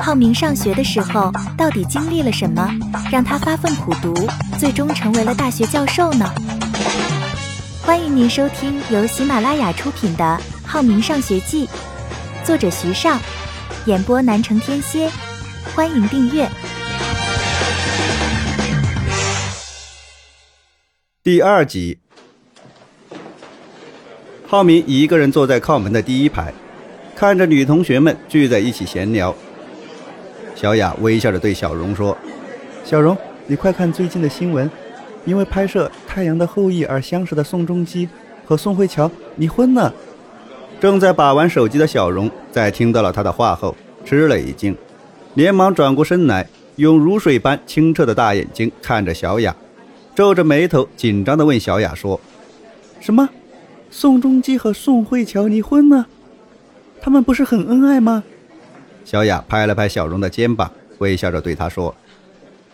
浩明上学的时候到底经历了什么，让他发奋苦读，最终成为了大学教授呢？欢迎您收听由喜马拉雅出品的《浩明上学记》，作者徐尚，演播南城天蝎。欢迎订阅第二集。浩明一个人坐在靠门的第一排，看着女同学们聚在一起闲聊。小雅微笑着对小荣说：“小荣，你快看最近的新闻，因为拍摄《太阳的后裔》而相识的宋仲基和宋慧乔离婚了。”正在把玩手机的小荣在听到了他的话后，吃了一惊，连忙转过身来，用如水般清澈的大眼睛看着小雅，皱着眉头，紧张地问小雅说：“什么？宋仲基和宋慧乔离婚了？他们不是很恩爱吗？”小雅拍了拍小荣的肩膀，微笑着对他说：“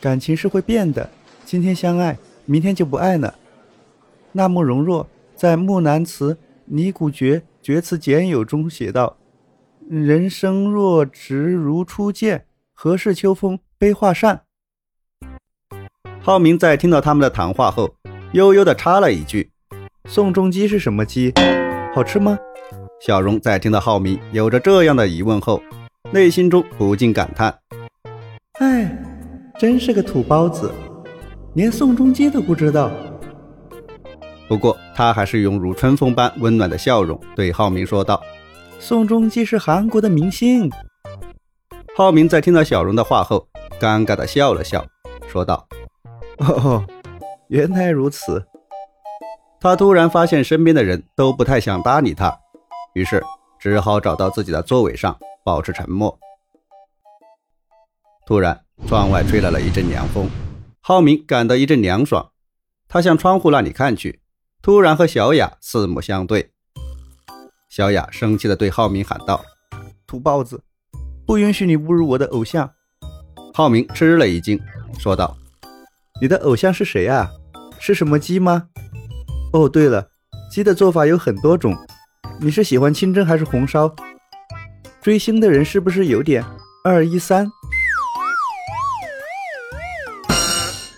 感情是会变的，今天相爱，明天就不爱了。”那慕容若在《木兰辞·尼古绝·绝词简友》中写道：“人生若只如初见，何事秋风悲画扇。”浩明在听到他们的谈话后，悠悠地插了一句：“宋仲基是什么鸡？好吃吗？”小荣在听到浩明有着这样的疑问后，内心中不禁感叹：“哎，真是个土包子，连宋仲基都不知道。”不过，他还是用如春风般温暖的笑容对浩明说道：“宋仲基是韩国的明星。”浩明在听到小荣的话后，尴尬的笑了笑，说道：“哦，原来如此。”他突然发现身边的人都不太想搭理他，于是只好找到自己的座位上。保持沉默。突然，窗外吹来了一阵凉风，浩明感到一阵凉爽。他向窗户那里看去，突然和小雅四目相对。小雅生气地对浩明喊道：“土包子，不允许你侮辱我的偶像！”浩明吃了一惊，说道：“你的偶像是谁啊？是什么鸡吗？哦，对了，鸡的做法有很多种，你是喜欢清蒸还是红烧？”追星的人是不是有点二一三？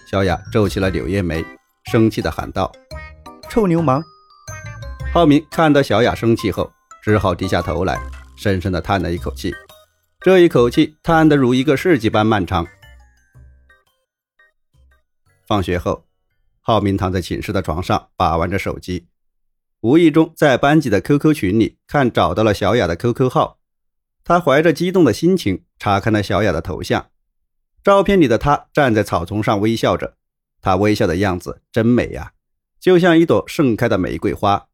小雅皱起了柳叶眉，生气的喊道：“臭流氓！”浩明看到小雅生气后，只好低下头来，深深的叹了一口气。这一口气叹得如一个世纪般漫长。放学后，浩明躺在寝室的床上把玩着手机，无意中在班级的 QQ 群里看找到了小雅的 QQ 号。他怀着激动的心情查看了小雅的头像，照片里的她站在草丛上微笑着，她微笑的样子真美呀，就像一朵盛开的玫瑰花。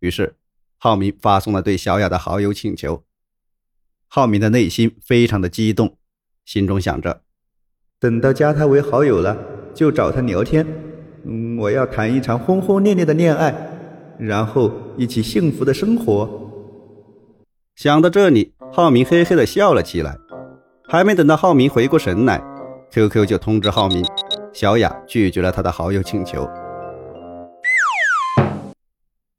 于是，浩明发送了对小雅的好友请求。浩明的内心非常的激动，心中想着，等到加她为好友了，就找她聊天。嗯，我要谈一场轰轰烈烈的恋爱，然后一起幸福的生活。想到这里。浩明嘿嘿的笑了起来，还没等到浩明回过神来，QQ 就通知浩明，小雅拒绝了他的好友请求。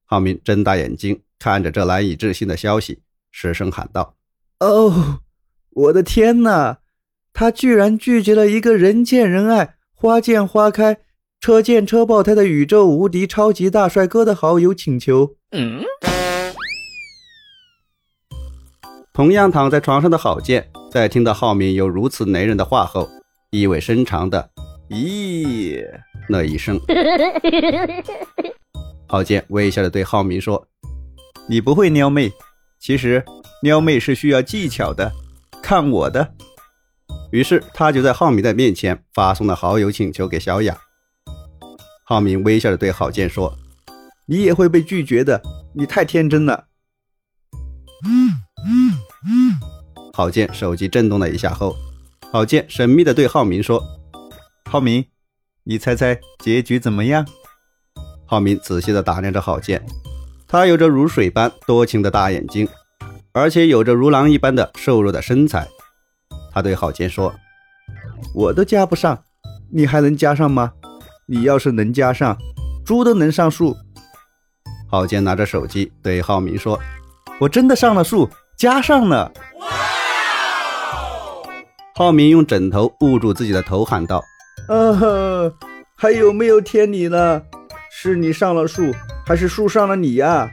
浩明睁大眼睛看着这难以置信的消息，失声喊道：“哦，我的天哪！他居然拒绝了一个人见人爱、花见花开、车见车爆胎的宇宙无敌超级大帅哥的好友请求。”嗯。同样躺在床上的郝建，在听到浩明有如此雷人的话后，意味深长的“咦”那一声。郝建微笑的对浩明说：“你不会撩妹，其实撩妹是需要技巧的，看我的。”于是他就在浩明的面前发送了好友请求给小雅。浩明微笑的对郝建说：“你也会被拒绝的，你太天真了。”郝建手机震动了一下后，郝建神秘地对浩明说：“浩明，你猜猜结局怎么样？”浩明仔细地打量着郝建，他有着如水般多情的大眼睛，而且有着如狼一般的瘦弱的身材。他对郝建说：“我都加不上，你还能加上吗？你要是能加上，猪都能上树。”郝建拿着手机对浩明说：“我真的上了树，加上了。”浩明用枕头捂住自己的头，喊道：“啊，还有没有天理了？是你上了树，还是树上了你呀？”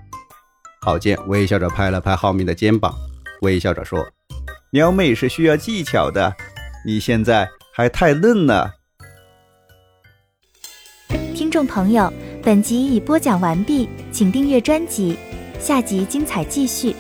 郝建微笑着拍了拍浩明的肩膀，微笑着说：“撩妹是需要技巧的，你现在还太嫩了。”听众朋友，本集已播讲完毕，请订阅专辑，下集精彩继续。